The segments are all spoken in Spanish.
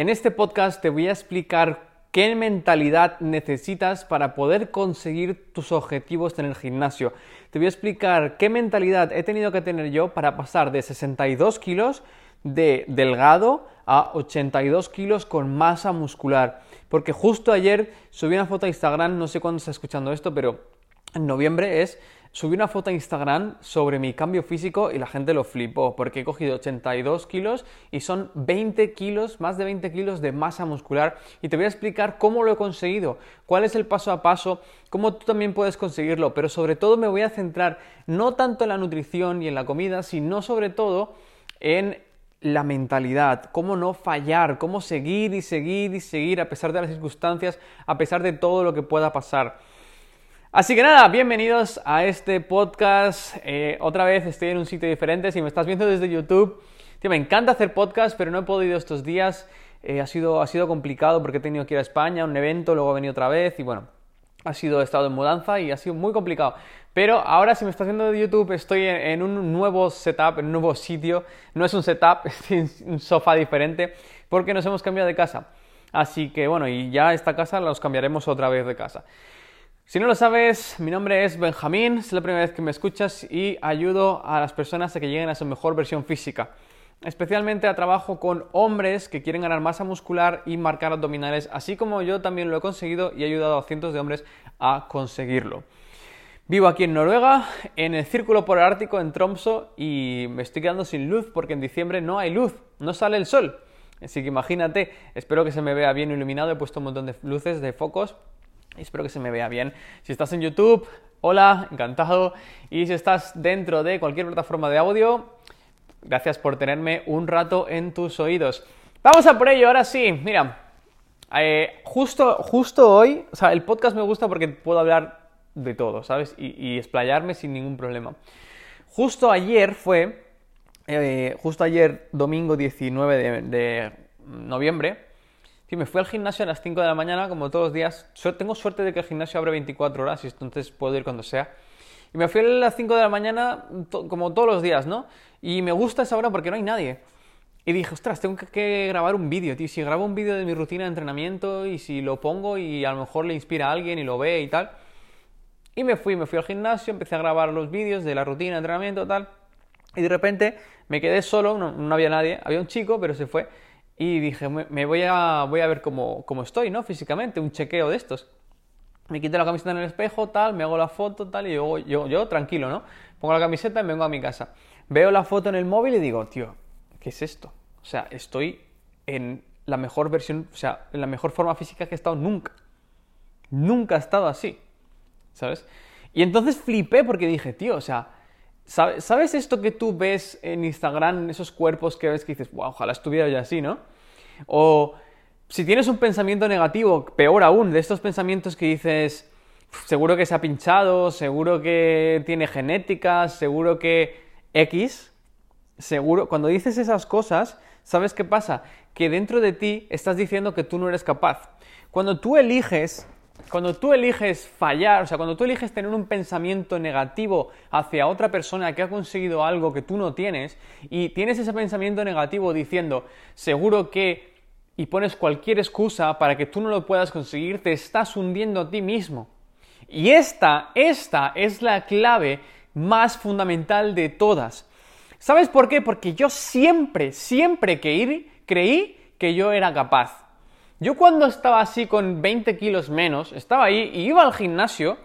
En este podcast te voy a explicar qué mentalidad necesitas para poder conseguir tus objetivos en el gimnasio. Te voy a explicar qué mentalidad he tenido que tener yo para pasar de 62 kilos de delgado a 82 kilos con masa muscular. Porque justo ayer subí una foto a Instagram, no sé cuándo está escuchando esto, pero en noviembre es subí una foto a Instagram sobre mi cambio físico y la gente lo flipó porque he cogido 82 kilos y son 20 kilos, más de 20 kilos de masa muscular. Y te voy a explicar cómo lo he conseguido, cuál es el paso a paso, cómo tú también puedes conseguirlo, pero sobre todo me voy a centrar no tanto en la nutrición y en la comida, sino sobre todo en la mentalidad, cómo no fallar, cómo seguir y seguir y seguir a pesar de las circunstancias, a pesar de todo lo que pueda pasar. Así que nada, bienvenidos a este podcast. Eh, otra vez estoy en un sitio diferente. Si me estás viendo desde YouTube, me encanta hacer podcast, pero no he podido estos días. Eh, ha, sido, ha sido complicado porque he tenido que ir a España, un evento, luego he venido otra vez y bueno, ha sido estado en mudanza y ha sido muy complicado. Pero ahora si me estás viendo de YouTube estoy en, un nuevo setup, en un nuevo sitio. No es un setup, es un sofá diferente porque nos hemos cambiado de casa. Así que bueno, y ya esta casa la cambiaremos otra vez de casa. Si no lo sabes, mi nombre es Benjamín, es la primera vez que me escuchas y ayudo a las personas a que lleguen a su mejor versión física. Especialmente a trabajo con hombres que quieren ganar masa muscular y marcar abdominales, así como yo también lo he conseguido y he ayudado a cientos de hombres a conseguirlo. Vivo aquí en Noruega, en el Círculo Polar Ártico, en Tromso, y me estoy quedando sin luz porque en diciembre no hay luz, no sale el sol. Así que imagínate, espero que se me vea bien iluminado, he puesto un montón de luces, de focos, Espero que se me vea bien. Si estás en YouTube, hola, encantado. Y si estás dentro de cualquier plataforma de audio, gracias por tenerme un rato en tus oídos. Vamos a por ello, ahora sí. Mira, eh, justo, justo hoy, o sea, el podcast me gusta porque puedo hablar de todo, ¿sabes? Y, explayarme sin ningún problema. Justo ayer fue, eh, justo ayer, domingo 19 de noviembre, me fui al gimnasio a las 5 de la mañana, como todos los días. Tengo suerte de que el gimnasio abre 24 horas y entonces puedo ir cuando sea. Y me fui a las 5 de la mañana, como todos los días, ¿no? Y me gusta esa hora porque no hay nadie. Y dije, ostras, tengo que grabar un vídeo, tío. Si grabo un vídeo de mi rutina de entrenamiento y si lo pongo y a lo mejor le inspira a alguien y lo ve y tal. Y me fui, me fui al gimnasio, empecé a grabar los vídeos de la rutina de entrenamiento tal. Y de repente me quedé solo, no, no había nadie. Había un chico, pero se fue y dije, me voy a, voy a ver cómo, cómo, estoy, ¿no? Físicamente, un chequeo de estos. Me quito la camiseta en el espejo, tal, me hago la foto, tal, y yo, yo, yo tranquilo, ¿no? Pongo la camiseta y vengo a mi casa. Veo la foto en el móvil y digo, tío, ¿qué es esto? O sea, estoy en la mejor versión, o sea, en la mejor forma física que he estado nunca. Nunca he estado así, ¿sabes? Y entonces flipé porque dije, tío, o sea, ¿Sabes esto que tú ves en Instagram, esos cuerpos que ves que dices, wow, ojalá estuviera yo así, ¿no? O si tienes un pensamiento negativo, peor aún, de estos pensamientos que dices, seguro que se ha pinchado, seguro que tiene genética, seguro que X, seguro, cuando dices esas cosas, ¿sabes qué pasa? Que dentro de ti estás diciendo que tú no eres capaz. Cuando tú eliges cuando tú eliges fallar, o sea, cuando tú eliges tener un pensamiento negativo hacia otra persona que ha conseguido algo que tú no tienes, y tienes ese pensamiento negativo diciendo, seguro que, y pones cualquier excusa para que tú no lo puedas conseguir, te estás hundiendo a ti mismo. Y esta, esta es la clave más fundamental de todas. ¿Sabes por qué? Porque yo siempre, siempre que creí que yo era capaz. Yo cuando estaba así con 20 kilos menos, estaba ahí y iba al gimnasio,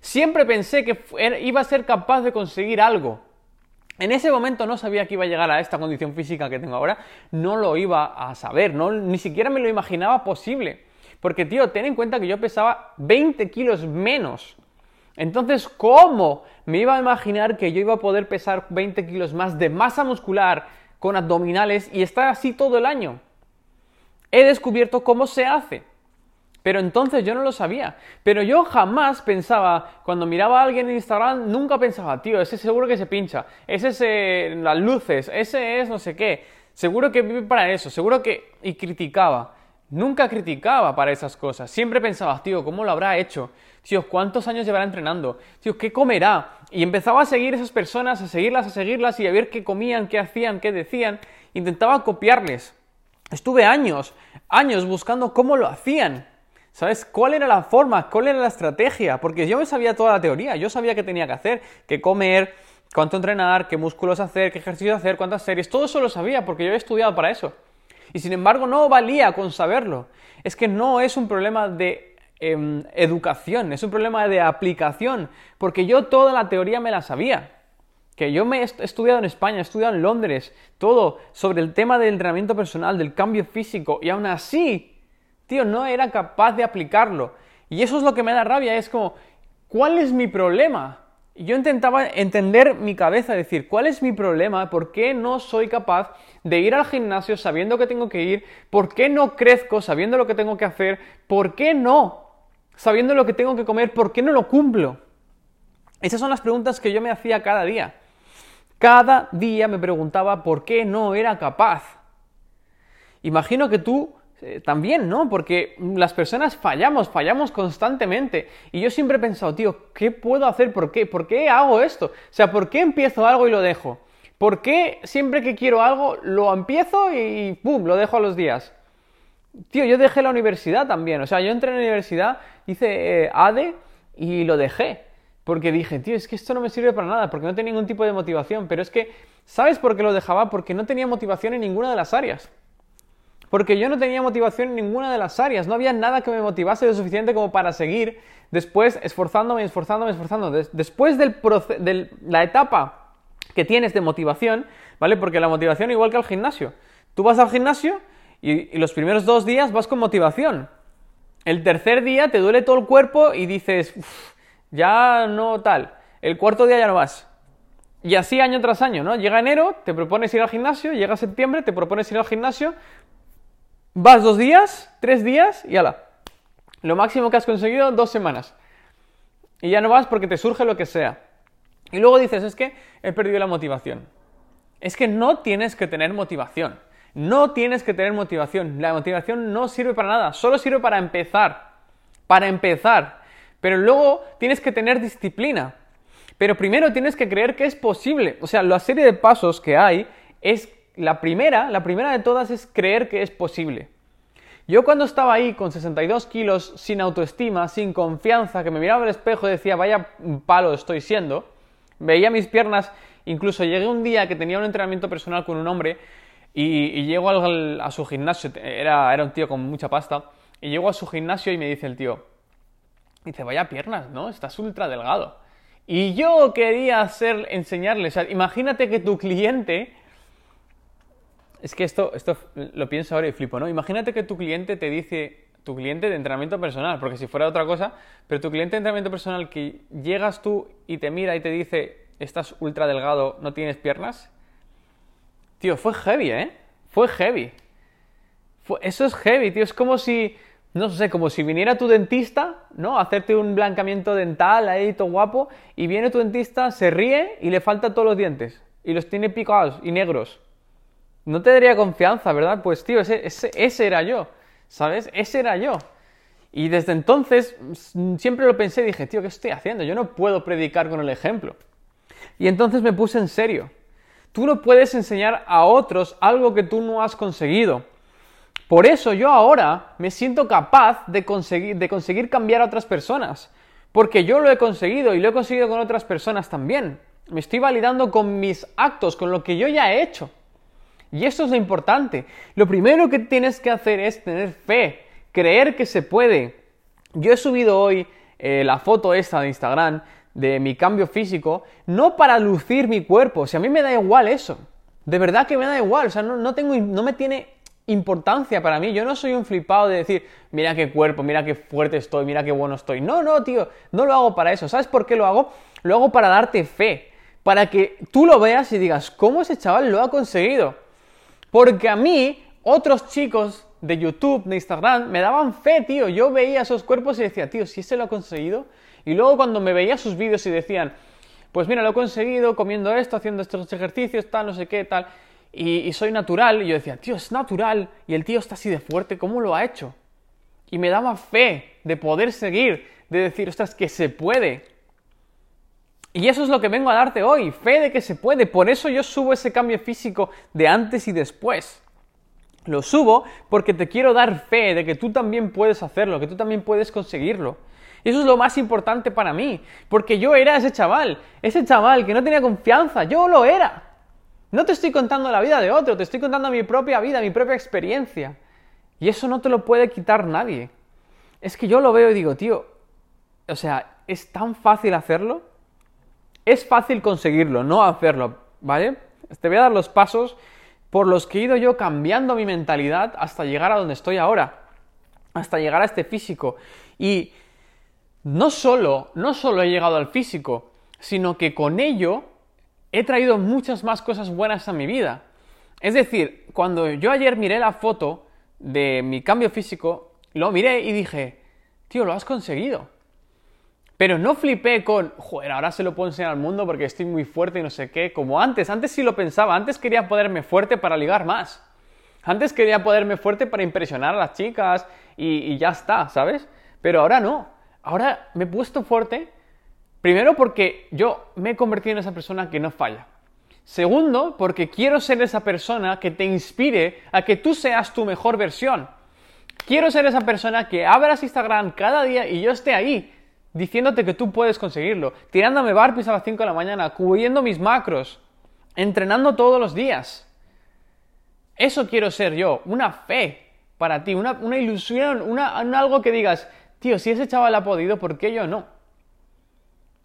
siempre pensé que iba a ser capaz de conseguir algo. En ese momento no sabía que iba a llegar a esta condición física que tengo ahora, no lo iba a saber, ni siquiera me lo imaginaba posible. Porque, tío, ten en cuenta que yo pesaba 20 kilos menos. Entonces, ¿cómo me iba a imaginar que yo iba a poder pesar 20 kilos más de masa muscular con abdominales y estar así todo el año? He descubierto cómo se hace. Pero entonces yo no lo sabía. Pero yo jamás pensaba, cuando miraba a alguien en Instagram, nunca pensaba, tío, ese seguro que se pincha, ese es eh, las luces, ese es no sé qué, seguro que vive para eso, seguro que... y criticaba. Nunca criticaba para esas cosas. Siempre pensaba, tío, ¿cómo lo habrá hecho? Tío, ¿cuántos años llevará entrenando? Tío, ¿qué comerá? Y empezaba a seguir esas personas, a seguirlas, a seguirlas y a ver qué comían, qué hacían, qué decían. Intentaba copiarles. Estuve años años buscando cómo lo hacían. ¿Sabes? ¿Cuál era la forma? ¿Cuál era la estrategia? Porque yo me sabía toda la teoría, yo sabía qué tenía que hacer, qué comer, cuánto entrenar, qué músculos hacer, qué ejercicios hacer, cuántas series, todo eso lo sabía porque yo he estudiado para eso. Y sin embargo no valía con saberlo. Es que no es un problema de em, educación, es un problema de aplicación, porque yo toda la teoría me la sabía. Que yo me he estudiado en España, he estudiado en Londres, todo sobre el tema del entrenamiento personal, del cambio físico, y aún así tío, no era capaz de aplicarlo. Y eso es lo que me da rabia, es como, ¿cuál es mi problema? Y yo intentaba entender mi cabeza, decir, ¿cuál es mi problema? ¿Por qué no soy capaz de ir al gimnasio sabiendo que tengo que ir? ¿Por qué no crezco sabiendo lo que tengo que hacer? ¿Por qué no? Sabiendo lo que tengo que comer, ¿por qué no lo cumplo? Esas son las preguntas que yo me hacía cada día. Cada día me preguntaba por qué no era capaz. Imagino que tú eh, también, ¿no? Porque las personas fallamos, fallamos constantemente. Y yo siempre he pensado, tío, ¿qué puedo hacer? ¿Por qué? ¿Por qué hago esto? O sea, ¿por qué empiezo algo y lo dejo? ¿Por qué siempre que quiero algo lo empiezo y ¡pum! lo dejo a los días? Tío, yo dejé la universidad también. O sea, yo entré en la universidad, hice eh, ADE y lo dejé. Porque dije, tío, es que esto no me sirve para nada, porque no tenía ningún tipo de motivación. Pero es que, ¿sabes por qué lo dejaba? Porque no tenía motivación en ninguna de las áreas. Porque yo no tenía motivación en ninguna de las áreas, no había nada que me motivase lo suficiente como para seguir después esforzándome, esforzándome, esforzándome. Después de la etapa que tienes de motivación, ¿vale? Porque la motivación igual que al gimnasio. Tú vas al gimnasio y, los primeros dos días vas con motivación. El tercer día te duele todo el cuerpo y dices, ya no tal. El cuarto día ya no vas. Y así año tras año, ¿no? Llega enero, te propones ir al gimnasio, llega septiembre, te propones ir al gimnasio, Vas dos días, tres días y ala. Lo máximo que has conseguido, dos semanas. Y ya no vas porque te surge lo que sea. Y luego dices, es que he perdido la motivación. Es que no tienes que tener motivación. No tienes que tener motivación. La motivación no sirve para nada. Solo sirve para empezar. Para empezar. Pero luego tienes que tener disciplina. Pero primero tienes que creer que es posible. O sea, la serie de pasos que hay es la primera, la primera de todas es creer que es posible. Yo cuando estaba ahí con 62 kilos, sin autoestima, sin confianza, que me miraba al espejo y decía, vaya palo estoy siendo, veía mis piernas, incluso llegué un día que tenía un entrenamiento personal con un hombre y, llego a su gimnasio, era, era un tío con mucha pasta, y llego a su gimnasio y me dice el tío, dice, vaya piernas, ¿no? Estás ultra delgado. Y yo quería hacer, enseñarle, o sea, imagínate que tu cliente es que esto, esto lo pienso ahora y flipo, ¿no? Imagínate que tu cliente te dice, tu cliente de entrenamiento personal, porque si fuera otra cosa, pero tu cliente de entrenamiento personal que llegas tú y te mira y te dice, estás ultra delgado, no tienes piernas. Tío, fue heavy, ¿eh? Fue heavy. eso es heavy, tío. Es como si, no sé, como si viniera tu dentista, ¿no? A hacerte un blancamiento dental ahí, todo guapo, y viene tu dentista, se ríe y le faltan todos los dientes. Y los tiene picados y negros no te daría confianza, ¿verdad? Pues tío, ese, ese, era yo, ¿sabes? Ese era yo. Y desde entonces siempre lo pensé y dije, tío, ¿qué estoy haciendo? Yo no puedo predicar con el ejemplo. Y entonces me puse en serio. Tú no puedes enseñar a otros algo que tú no has conseguido. Por eso yo ahora me siento capaz de conseguir, de conseguir cambiar a otras personas. Porque yo lo he conseguido y lo he conseguido con otras personas también. Me estoy validando con mis actos, con lo que yo ya he hecho. Y esto es lo importante. Lo primero que tienes que hacer es tener fe, creer que se puede. Yo he subido hoy eh, la foto esta de Instagram de mi cambio físico, no para lucir mi cuerpo, o sea, a mí me da igual eso. De verdad que me da igual, o sea, no, tengo, no me tiene importancia para mí. Yo no soy un flipado de decir, mira qué cuerpo, mira qué fuerte estoy, mira qué bueno estoy. No, no, tío, no lo hago para eso. ¿Sabes por qué lo hago? Lo hago para darte fe, para que tú lo veas y digas, ¿cómo ese chaval lo ha conseguido? Porque a mí, otros chicos de YouTube, de Instagram, me daban fe, tío. Yo veía esos cuerpos y decía, tío, si se lo ha conseguido. Y luego cuando me veía sus vídeos y decían, pues mira, lo he conseguido comiendo esto, haciendo estos ejercicios, tal, no sé qué, tal. Y, soy natural. Y yo decía, tío, es natural. Y el tío está así de fuerte, ¿cómo lo ha hecho? Y me daba fe de poder seguir, de decir, ostras, que se puede. Y eso es lo que vengo a darte hoy, fe de que se puede. Por eso yo subo ese cambio físico de antes y después. Lo subo porque te quiero dar fe de que tú también puedes hacerlo, que tú también puedes conseguirlo. Y eso es lo más importante para mí, porque yo era ese chaval, ese chaval que no tenía confianza, yo lo era. No te estoy contando la vida de otro, te estoy contando mi propia vida, mi propia experiencia. Y eso no te lo puede quitar nadie. Es que yo lo veo y digo, tío, o sea, es tan fácil hacerlo. Es fácil conseguirlo, no hacerlo, ¿vale? Te voy a dar los pasos por los que he ido yo cambiando mi mentalidad hasta llegar a donde estoy ahora, hasta llegar a este físico. Y no solo, no solo he llegado al físico, sino que con ello he traído muchas más cosas buenas a mi vida. Es decir, cuando yo ayer miré la foto de mi cambio físico, lo miré y dije, tío, lo has conseguido. Pero no flipé con, joder, ahora se lo puedo enseñar al mundo porque estoy muy fuerte y no sé qué, como antes. Antes sí lo pensaba, antes quería poderme fuerte para ligar más. Antes quería poderme fuerte para impresionar a las chicas y, y ya está, ¿sabes? Pero ahora no. Ahora me he puesto fuerte Primero porque yo me he convertido en esa persona que no falla. Segundo, porque quiero ser esa persona que te inspire a que tú seas tu mejor versión. Quiero ser esa persona que abras Instagram cada día y yo esté ahí diciéndote que tú puedes conseguirlo, tirándome barpis a las 5 de la mañana, cubriendo mis macros, entrenando todos los días. Eso quiero ser yo, una fe para ti, una, ilusión, algo que digas, tío, si ese chaval ha podido, ¿por qué yo no?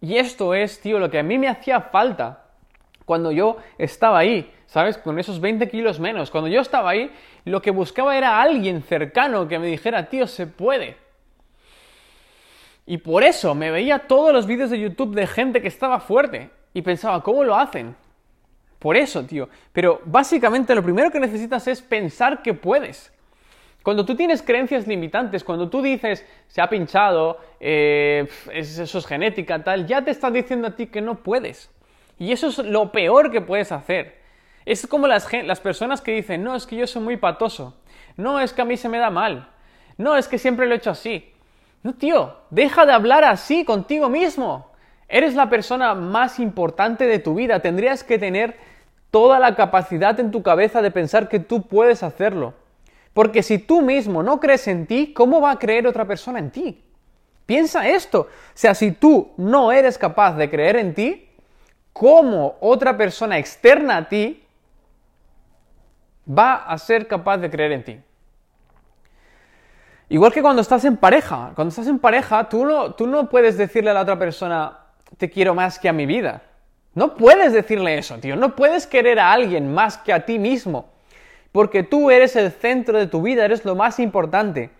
Y esto es, tío, lo que a mí me hacía falta cuando yo estaba ahí, ¿sabes? Con esos 20 kilos menos. Cuando yo estaba ahí, lo que buscaba era alguien cercano que me dijera, tío, se puede. Y por eso me veía todos los vídeos de YouTube de gente que estaba fuerte y pensaba, ¿cómo lo hacen? Por eso, tío. Pero básicamente lo primero que necesitas es pensar que puedes. Cuando tú tienes creencias limitantes, cuando tú dices, se ha pinchado, eh, eso es genética, tal, ya te están diciendo a ti que no puedes. Y eso es lo peor que puedes hacer. Es como las, las personas que dicen, no, es que yo soy muy patoso. No, es que a mí se me da mal. No, es que siempre lo he hecho así. No, tío, deja de hablar así contigo mismo. Eres la persona más importante de tu vida. Tendrías que tener toda la capacidad en tu cabeza de pensar que tú puedes hacerlo. Porque si tú mismo no crees en ti, ¿cómo va a creer otra persona en ti? Piensa esto. O sea, si tú no eres capaz de creer en ti, ¿cómo otra persona externa a ti va a ser capaz de creer en ti? Igual que cuando estás en pareja. Cuando estás en pareja, tú no, tú no puedes decirle a la otra persona, te quiero más que a mi vida. No puedes decirle eso, tío. No puedes querer a alguien más que a ti mismo porque tú eres el centro de tu vida, eres lo más importante.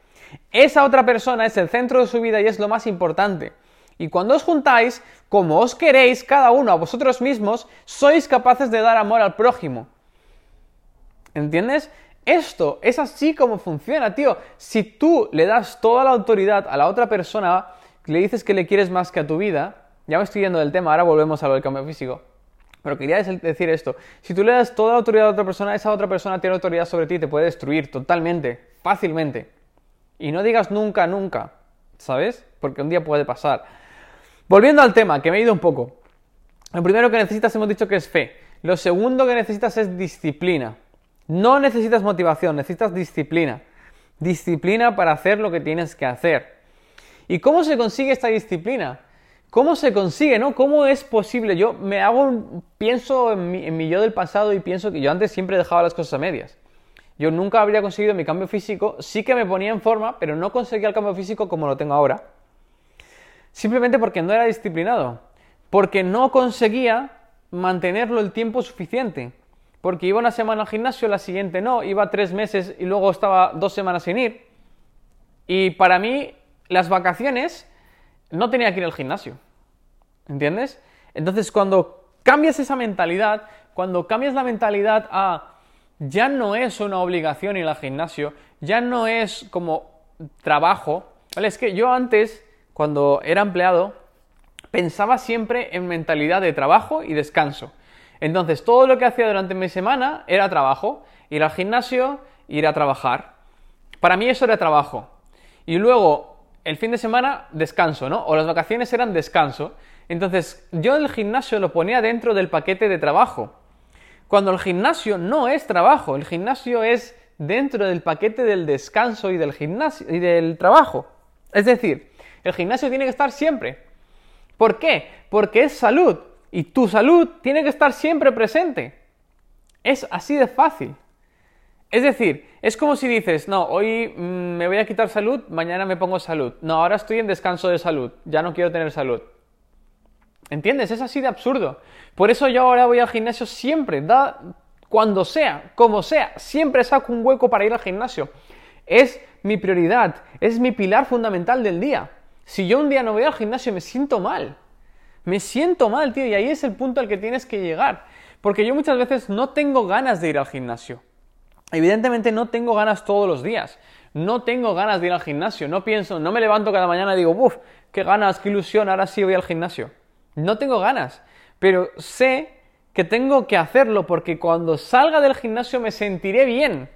Esa otra persona es el centro de su vida y es lo más importante. Y cuando os juntáis, como os queréis cada uno a vosotros mismos, sois capaces de dar amor al prójimo. ¿Entiendes? Esto es así como funciona, tío. Si tú le das toda la autoridad a la otra persona, le dices que le quieres más que a tu vida, ya me estoy yendo del tema, ahora volvemos a lo del cambio físico. Pero quería decir esto, si tú le das toda la autoridad a otra persona, esa otra persona tiene autoridad sobre ti te puede destruir totalmente, fácilmente. Y no digas nunca, nunca, ¿sabes? Porque un día puede pasar. Volviendo al tema, que me he ido un poco. Lo primero que necesitas hemos dicho que es fe. Lo segundo que necesitas es disciplina. No necesitas motivación, necesitas disciplina. Disciplina para hacer lo que tienes que hacer. ¿Y cómo se consigue esta disciplina? ¿Cómo se consigue, no? ¿Cómo es posible? Yo me hago, pienso en mi, yo del pasado y pienso que yo antes siempre dejaba las cosas a medias. Yo nunca habría conseguido mi cambio físico, sí que me ponía en forma, pero no conseguía el cambio físico como lo tengo ahora. Simplemente porque no era disciplinado, porque no conseguía mantenerlo el tiempo suficiente. Porque iba una semana al gimnasio, la siguiente no, iba tres meses y luego estaba dos semanas sin ir. Y para mí, las vacaciones no tenía que ir al gimnasio. ¿Entiendes? Entonces, cuando cambias esa mentalidad, cuando cambias la mentalidad a ya no es una obligación ir al gimnasio, ya no es como trabajo, ¿vale? Es que yo antes, cuando era empleado, pensaba siempre en mentalidad de trabajo y descanso. Entonces, todo lo que hacía durante mi semana era trabajo, ir al gimnasio, ir a trabajar. Para mí eso era trabajo. Y luego, el fin de semana descanso, ¿no? O las vacaciones eran descanso. Entonces yo el gimnasio lo ponía dentro del paquete de trabajo. Cuando el gimnasio no es trabajo, el gimnasio es dentro del paquete del descanso y del gimnasio y del trabajo. Es decir, el gimnasio tiene que estar siempre. ¿Por qué? Porque es salud y tu salud tiene que estar siempre presente. Es así de fácil. Es decir, es como si dices, no, hoy mm, me voy a quitar salud, mañana me pongo salud. No, ahora estoy en descanso de salud, ya no quiero tener salud. ¿Entiendes? Es así de absurdo. Por eso yo ahora voy al gimnasio siempre, da cuando sea, como sea, siempre saco un hueco para ir al gimnasio. Es mi prioridad, es mi pilar fundamental del día. Si yo un día no voy al gimnasio me siento mal. Me siento mal, tío, y ahí es el punto al que tienes que llegar. Porque yo muchas veces no tengo ganas de ir al gimnasio. Evidentemente no tengo ganas todos los días. No tengo ganas de ir al gimnasio. No pienso, no me levanto cada mañana y digo, uff, qué ganas, qué ilusión, ahora sí voy al gimnasio. No tengo ganas. Pero sé que tengo que hacerlo porque cuando salga del gimnasio me sentiré bien.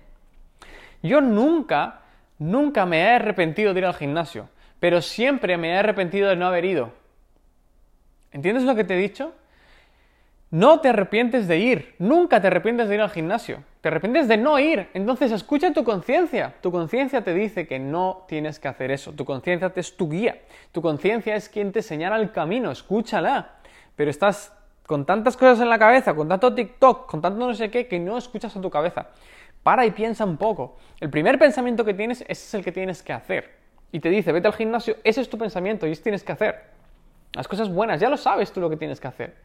Yo nunca, nunca me he arrepentido de ir al gimnasio. Pero siempre me he arrepentido de no haber ido. ¿Entiendes lo que te he dicho? No te arrepientes de ir, nunca te arrepientes de ir al gimnasio, te arrepientes de no ir. Entonces escucha tu conciencia. Tu conciencia te dice que no tienes que hacer eso. Tu conciencia es tu guía. Tu conciencia es quien te señala el camino, escúchala. Pero estás con tantas cosas en la cabeza, con tanto TikTok, con tanto no sé qué, que no escuchas a tu cabeza. Para y piensa un poco. El primer pensamiento que tienes, ese es el que tienes que hacer. Y te dice, vete al gimnasio, ese es tu pensamiento y eso tienes que hacer. Las cosas buenas, ya lo sabes tú lo que tienes que hacer.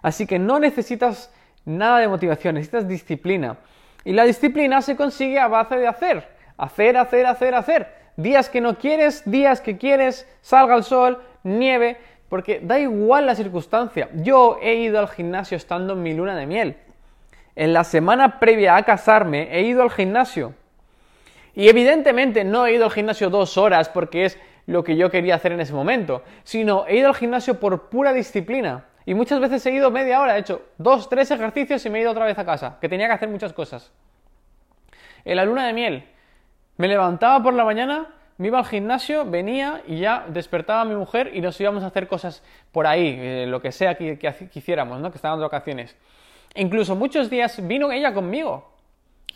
Así que no necesitas nada de motivación, necesitas disciplina. Y la disciplina se consigue a base de hacer. Hacer, hacer, hacer, hacer. Días que no quieres, días que quieres, salga el sol, nieve, porque da igual la circunstancia. Yo he ido al gimnasio estando en mi luna de miel. En la semana previa a casarme he ido al gimnasio. Y evidentemente no he ido al gimnasio dos horas porque es lo que yo quería hacer en ese momento, sino he ido al gimnasio por pura disciplina. Y muchas veces he ido media hora, he hecho dos, tres ejercicios y me he ido otra vez a casa, que tenía que hacer muchas cosas. En la luna de miel, me levantaba por la mañana, me iba al gimnasio, venía y ya despertaba a mi mujer y nos íbamos a hacer cosas por ahí, eh, lo que sea que, que, hiciéramos, ¿no? que estaban de vacaciones. incluso muchos días vino ella conmigo.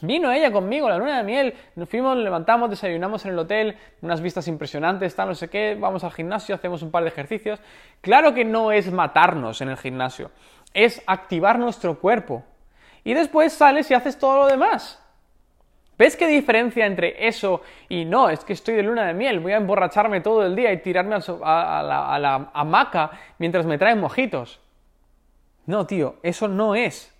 Vino ella conmigo, la luna de miel, nos fuimos, levantamos, desayunamos en el hotel, unas vistas impresionantes, tal, no sé qué, vamos al gimnasio, hacemos un par de ejercicios. Claro que no es matarnos en el gimnasio, es activar nuestro cuerpo. Y después sales y haces todo lo demás. ¿Ves qué diferencia entre eso y no? Es que estoy de luna de miel, voy a emborracharme todo el día y tirarme a, la, a la hamaca mientras me traen mojitos. No, tío, eso no es.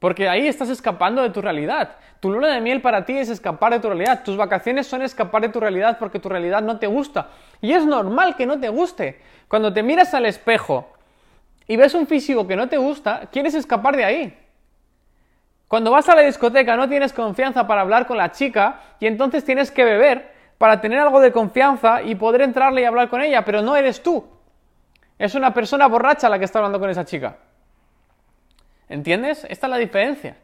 Porque ahí estás escapando de tu realidad. Tu luna de miel para ti es escapar de tu realidad. Tus vacaciones son escapar de tu realidad porque tu realidad no te gusta. Y es normal que no te guste. Cuando te miras al espejo y ves un físico que no te gusta, quieres escapar de ahí. Cuando vas a la discoteca no tienes confianza para hablar con la chica y entonces tienes que beber para tener algo de confianza y poder entrarle y hablar con ella, pero no eres tú. Es una persona borracha la que está hablando con esa chica. ¿Entiendes? Esta es la diferencia.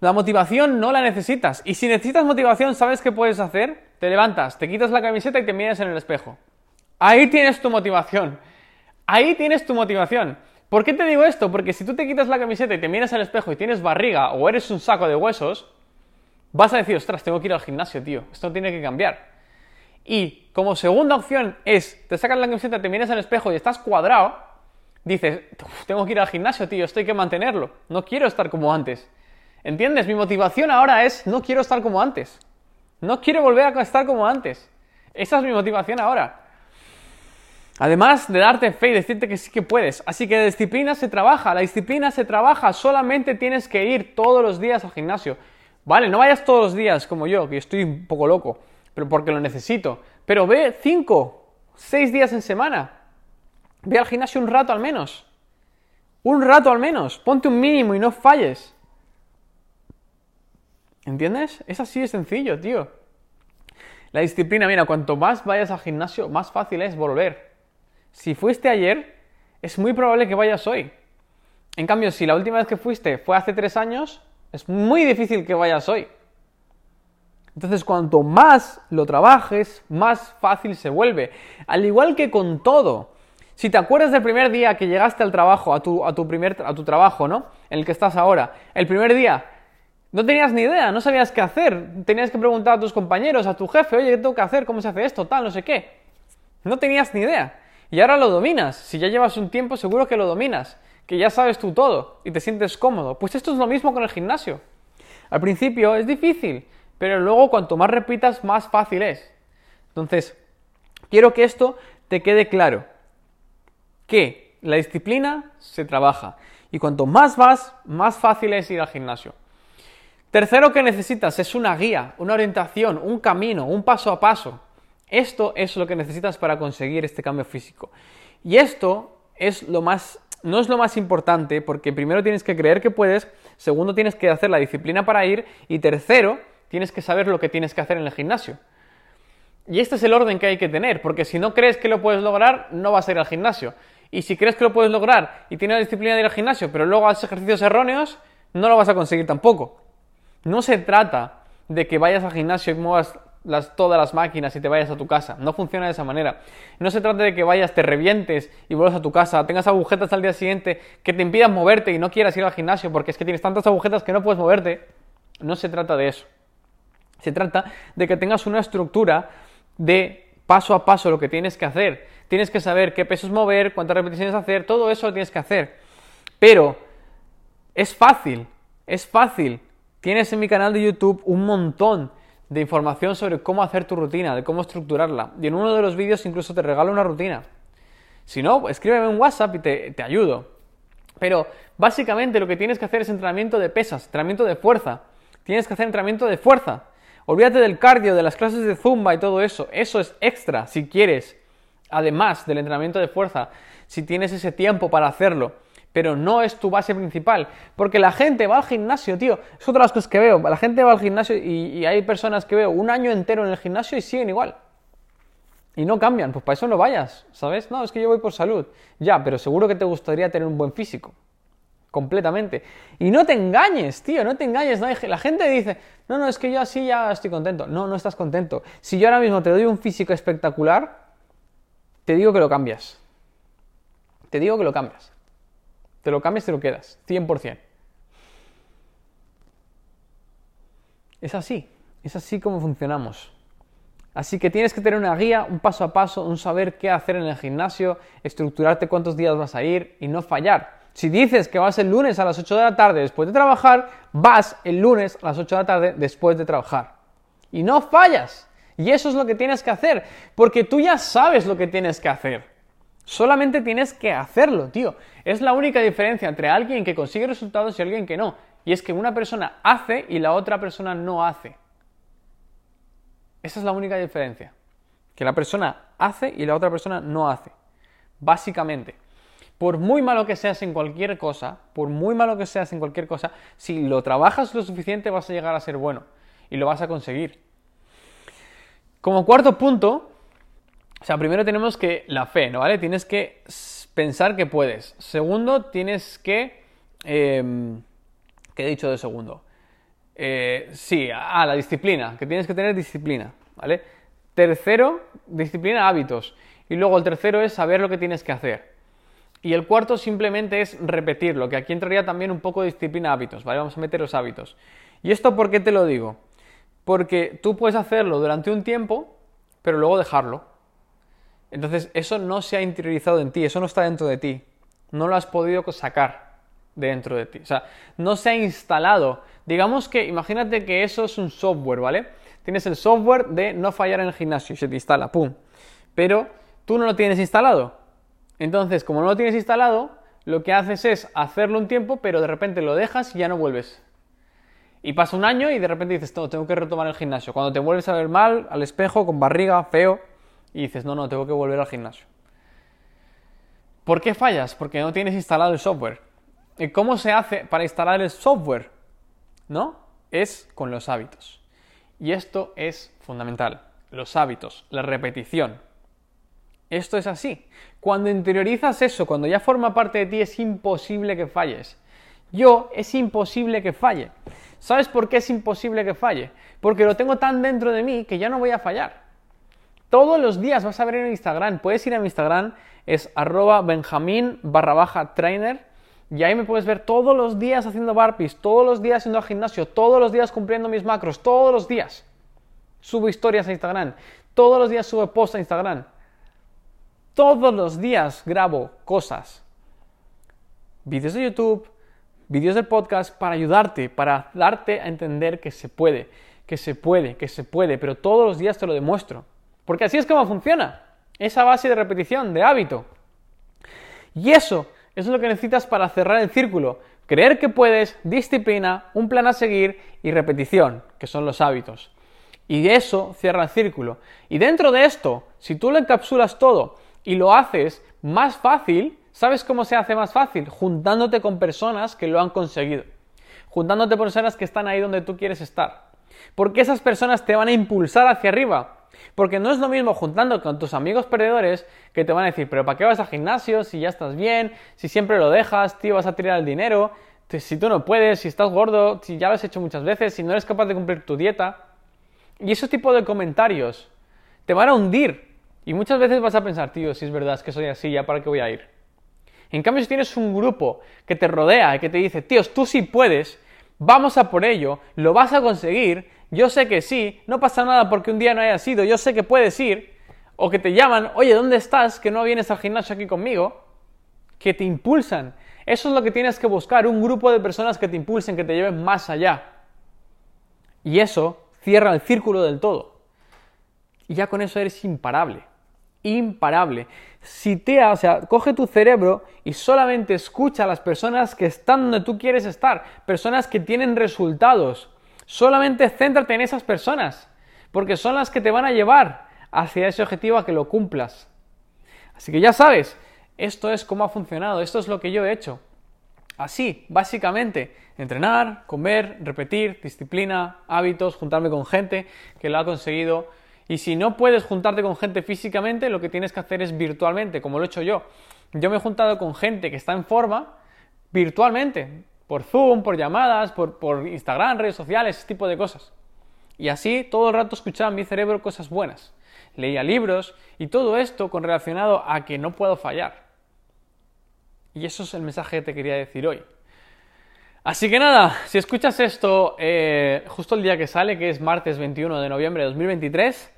La motivación no la necesitas. Y si necesitas motivación, ¿sabes qué puedes hacer? Te levantas, te quitas la camiseta y te miras en el espejo. Ahí tienes tu motivación. Ahí tienes tu motivación. ¿Por qué te digo esto? Porque si tú te quitas la camiseta y te miras al espejo y tienes barriga o eres un saco de huesos, vas a decir, ostras, tengo que ir al gimnasio, tío. Esto tiene que cambiar. Y como segunda opción es, te sacas la camiseta, te miras al espejo y estás cuadrado, dices, tengo que ir al gimnasio, tío, esto hay que mantenerlo, no quiero estar como antes. ¿Entiendes? Mi motivación ahora es, no quiero estar como antes. No quiero volver a estar como antes. Esa es mi motivación ahora. Además de darte fe y decirte que sí que puedes. Así que la disciplina se trabaja, la disciplina se trabaja, solamente tienes que ir todos los días al gimnasio. Vale, no vayas todos los días como yo, que estoy un poco loco, pero porque lo necesito. Pero ve cinco, seis días en semana. Ve al gimnasio un rato al menos. Un rato al menos. Ponte un mínimo y no falles. ¿Entiendes? Es así de sencillo, tío. La disciplina, mira, cuanto más vayas al gimnasio, más fácil es volver. Si fuiste ayer, es muy probable que vayas hoy. En cambio, si la última vez que fuiste fue hace tres años, es muy difícil que vayas hoy. Entonces, cuanto más lo trabajes, más fácil se vuelve. Al igual que con todo. Si te acuerdas del primer día que llegaste al trabajo, a tu, a tu, primer, a tu trabajo, ¿no? En el que estás ahora. El primer día No tenías ni idea, no sabías qué hacer. Tenías que preguntar a tus compañeros, a tu jefe, oye, ¿qué tengo que hacer? ¿Cómo se hace esto? Tal, no sé qué. No tenías ni idea. Y ahora lo dominas. Si ya llevas un tiempo, seguro que lo dominas. Que ya sabes tú todo y te sientes cómodo. Pues esto es lo mismo con el gimnasio. Al principio es difícil, pero luego cuanto más repitas, más fácil es. Entonces, quiero que esto te quede claro. Que la disciplina se trabaja. Y cuanto más vas, más fácil es ir al gimnasio. Tercero que necesitas es una guía, una orientación, un camino, un paso a paso. Esto es lo que necesitas para conseguir este cambio físico. Y esto es lo más, no es lo más importante porque primero tienes que creer que puedes, segundo tienes que hacer la disciplina para ir y tercero tienes que saber lo que tienes que hacer en el gimnasio. Y este es el orden que hay que tener, porque si no crees que lo puedes lograr, no vas a ir al gimnasio. Y si crees que lo puedes lograr y tienes la disciplina de ir al gimnasio, pero luego haces ejercicios erróneos, no lo vas a conseguir tampoco. No se trata de que vayas al gimnasio y muevas todas las máquinas y te vayas a tu casa. No funciona de esa manera. No se trata de que vayas, te revientes y vuelvas a tu casa, tengas agujetas al día siguiente que te impidan moverte y no quieras ir al gimnasio porque es que tienes tantas agujetas que no puedes moverte. No se trata de eso. Se trata de que tengas una estructura de paso a paso lo que tienes que hacer. Tienes que saber qué pesos mover, cuántas repeticiones hacer, todo eso lo tienes que hacer. Pero es fácil, es fácil Tienes en mi canal de YouTube un montón de información sobre cómo hacer tu rutina, de cómo estructurarla. Y en uno de los vídeos incluso te regalo una rutina. Si no, escríbeme en WhatsApp y te, te ayudo. Pero básicamente lo que tienes que hacer es entrenamiento de pesas, entrenamiento de fuerza. Tienes que hacer entrenamiento de fuerza. Olvídate del cardio, de las clases de zumba y todo eso. Eso es extra si quieres. Además del entrenamiento de fuerza, si tienes ese tiempo para hacerlo pero no es tu base principal. Porque la gente va al gimnasio, tío. Es otra de las cosas que veo. La gente va al gimnasio y, hay personas que veo un año entero en el gimnasio y siguen igual. Y no cambian. Pues para eso no vayas, ¿sabes? No, es que yo voy por salud. Ya, pero seguro que te gustaría tener un buen físico. Completamente. Y no te engañes, tío, no te engañes. La gente dice, no, no, es que yo así ya estoy contento. No, no estás contento. Si yo ahora mismo te doy un físico espectacular, te digo que lo cambias. Te digo que lo cambias. Te lo cambias, te lo quedas, 100%. Es así, es así como funcionamos. Así que tienes que tener una guía, un paso a paso, un saber qué hacer en el gimnasio, estructurarte cuántos días vas a ir y no fallar. Si dices que vas el lunes a las 8 de la tarde después de trabajar, vas el lunes a las 8 de la tarde después de trabajar. Y no fallas. Y eso es lo que tienes que hacer, porque tú ya sabes lo que tienes que hacer. Solamente tienes que hacerlo, tío. Es la única diferencia entre alguien que consigue resultados y alguien que no. Y es que una persona hace y la otra persona no hace. Esa es la única diferencia. Que la persona hace y la otra persona no hace. Básicamente. Por muy malo que seas en cualquier cosa, por muy malo que seas en cualquier cosa, si lo trabajas lo suficiente vas a llegar a ser bueno. Y lo vas a conseguir. Como cuarto punto, o sea, primero tenemos que la fe, ¿no? ¿Vale? Tienes que pensar que puedes. Segundo, tienes que... Em, ¿Qué he dicho de segundo? Eh, sí, ah, la disciplina, que tienes que tener disciplina, ¿vale? Tercero, disciplina, hábitos. Y luego el tercero es saber lo que tienes que hacer. Y el cuarto simplemente es repetirlo, que aquí entraría también un poco de disciplina, hábitos, ¿vale? Vamos a meter los hábitos. ¿Y esto por qué te lo digo? Porque tú puedes hacerlo durante un tiempo, pero luego dejarlo. Entonces, eso no se ha interiorizado en ti, eso no está dentro de ti. No lo has podido sacar de dentro de ti. O sea, no se ha instalado. Digamos que, imagínate que eso es un software, ¿vale? Tienes el software de no fallar en el gimnasio se te instala, ¡pum! Pero tú no lo tienes instalado. Entonces, como no lo tienes instalado, lo que haces es hacerlo un tiempo, pero de repente lo dejas y ya no vuelves. Y pasa un año y de repente dices, no, tengo que retomar el gimnasio. Cuando te vuelves a ver mal, al espejo, con barriga, feo, y dices, no, no, tengo que volver al gimnasio. ¿Por qué fallas? Porque no tienes instalado el software. ¿Y cómo se hace para instalar el software? ¿No? Es con los hábitos. Y esto es fundamental. Los hábitos, la repetición. Esto es así. Cuando interiorizas eso, cuando ya forma parte de ti, es imposible que falles. Yo es imposible que falle. ¿Sabes por qué es imposible que falle? Porque lo tengo tan dentro de mí que ya no voy a fallar. Todos los días vas a ver en Instagram. Puedes ir a mi Instagram, es arroba benjamín barra baja trainer Y ahí me puedes ver todos los días haciendo burpees, todos los días yendo al gimnasio, todos los días cumpliendo mis macros, todos los días. Subo historias a Instagram, todos los días subo posts a Instagram. Todos los días grabo cosas. Vídeos de YouTube, vídeos del podcast para ayudarte, para darte a entender que se puede, que se puede, que se puede, pero todos los días te lo demuestro. Porque así es como funciona. Esa base de repetición, de hábito. Y eso, eso es lo que necesitas para cerrar el círculo. Creer que puedes, disciplina, un plan a seguir y repetición, que son los hábitos. Y eso cierra el círculo. Y dentro de esto, si tú lo encapsulas todo y lo haces más fácil, ¿sabes cómo se hace más fácil? Juntándote con personas que lo han conseguido. Juntándote con personas que están ahí donde tú quieres estar. Porque esas personas te van a impulsar hacia arriba. Porque no es lo mismo juntando con tus amigos perdedores que te van a decir, pero ¿para qué vas al gimnasio si ya estás bien? Si siempre lo dejas, tío, vas a tirar el dinero. Si tú no puedes, si estás gordo, si ya lo has hecho muchas veces, si no eres capaz de cumplir tu dieta. Y ese tipo de comentarios te van a hundir. Y muchas veces vas a pensar, tío, si es verdad, es que soy así, ya para qué voy a ir. En cambio, si tienes un grupo que te rodea y que te dice, tíos, tú sí puedes, vamos a por ello, lo vas a conseguir, yo sé que sí, no pasa nada porque un día no hayas ido, yo sé que puedes ir, o que te llaman, oye, ¿dónde estás? Que no vienes al gimnasio aquí conmigo, que te impulsan. Eso es lo que tienes que buscar, un grupo de personas que te impulsen, que te lleven más allá. Y eso cierra el círculo del todo. Y ya con eso eres imparable. Imparable. Si te, o sea, coge tu cerebro y solamente escucha a las personas que están donde tú quieres estar, personas que tienen resultados. Solamente céntrate en esas personas, porque son las que te van a llevar hacia ese objetivo a que lo cumplas. Así que ya sabes, esto es cómo ha funcionado, esto es lo que yo he hecho. Así, básicamente, entrenar, comer, repetir, disciplina, hábitos, juntarme con gente que lo ha conseguido. Y si no puedes juntarte con gente físicamente, lo que tienes que hacer es virtualmente, como lo he hecho yo. Yo me he juntado con gente que está en forma virtualmente, por Zoom, por llamadas, por, Instagram, redes sociales, ese tipo de cosas. Y así todo el rato escuchaba en mi cerebro cosas buenas. Leía libros y todo esto con relacionado a que no puedo fallar. Y eso es el mensaje que te quería decir hoy. Así que nada, si escuchas esto eh, justo el día que sale, que es martes 21 de noviembre de 2023,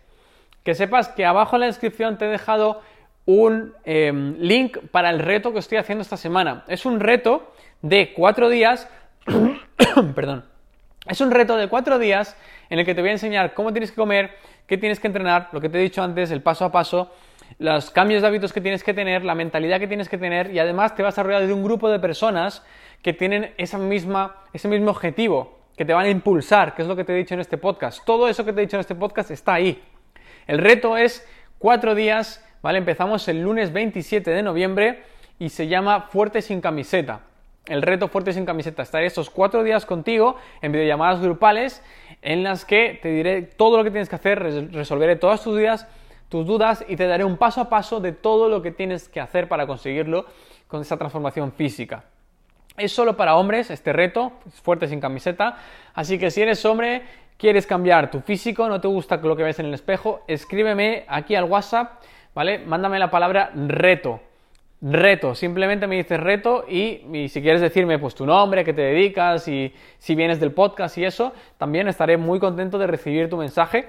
que sepas que abajo en la descripción te he dejado un em, link para el reto que estoy haciendo esta semana. Es un reto de cuatro días, perdón, es un reto de cuatro días en el que te voy a enseñar cómo tienes que comer, qué tienes que entrenar, lo que te he dicho antes, el paso a paso, los cambios de hábitos que tienes que tener, la mentalidad que tienes que tener y además te vas a rodear de un grupo de personas que tienen esa misma, ese mismo objetivo, que te van a impulsar, que es lo que te he dicho en este podcast. Todo eso que te he dicho en este podcast está ahí. El reto es cuatro días, ¿vale? Empezamos el lunes 27 de noviembre y se llama Fuerte sin camiseta. El reto Fuerte sin camiseta. Estaré estos cuatro días contigo en videollamadas grupales en las que te diré todo lo que tienes que hacer, resolveré todas tus dudas tus dudas y te daré un paso a paso de todo lo que tienes que hacer para conseguirlo con esa transformación física. Es solo para hombres este reto, es fuerte sin camiseta, así que si eres hombre, quieres cambiar tu físico, no te gusta lo que ves en el espejo, escríbeme aquí al WhatsApp, ¿vale? Mándame la palabra reto. Reto, simplemente me dices reto y, si quieres decirme pues tu nombre, qué te dedicas y si vienes del podcast y eso, también estaré muy contento de recibir tu mensaje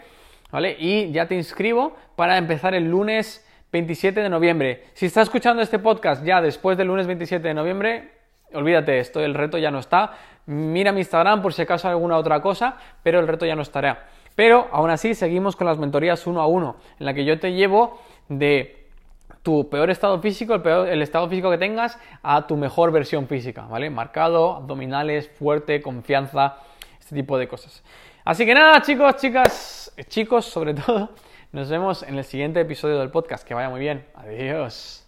¿vale? Y ya te inscribo para empezar el lunes 27 de noviembre. Si estás escuchando este podcast ya después del lunes 27 de noviembre, olvídate, esto, el reto ya no está. Mira mi Instagram por si acaso alguna otra cosa, pero el reto ya no estará. Pero aún así seguimos con las mentorías uno a uno, en la que yo te llevo de tu peor estado físico, el, peor, el estado físico que tengas, a tu mejor versión física, ¿vale? Marcado, abdominales, fuerte, confianza, este tipo de cosas. Así que nada, chicos, chicas, chicos, sobre todo, nos vemos en el siguiente episodio del podcast. Que vaya muy bien. Adiós.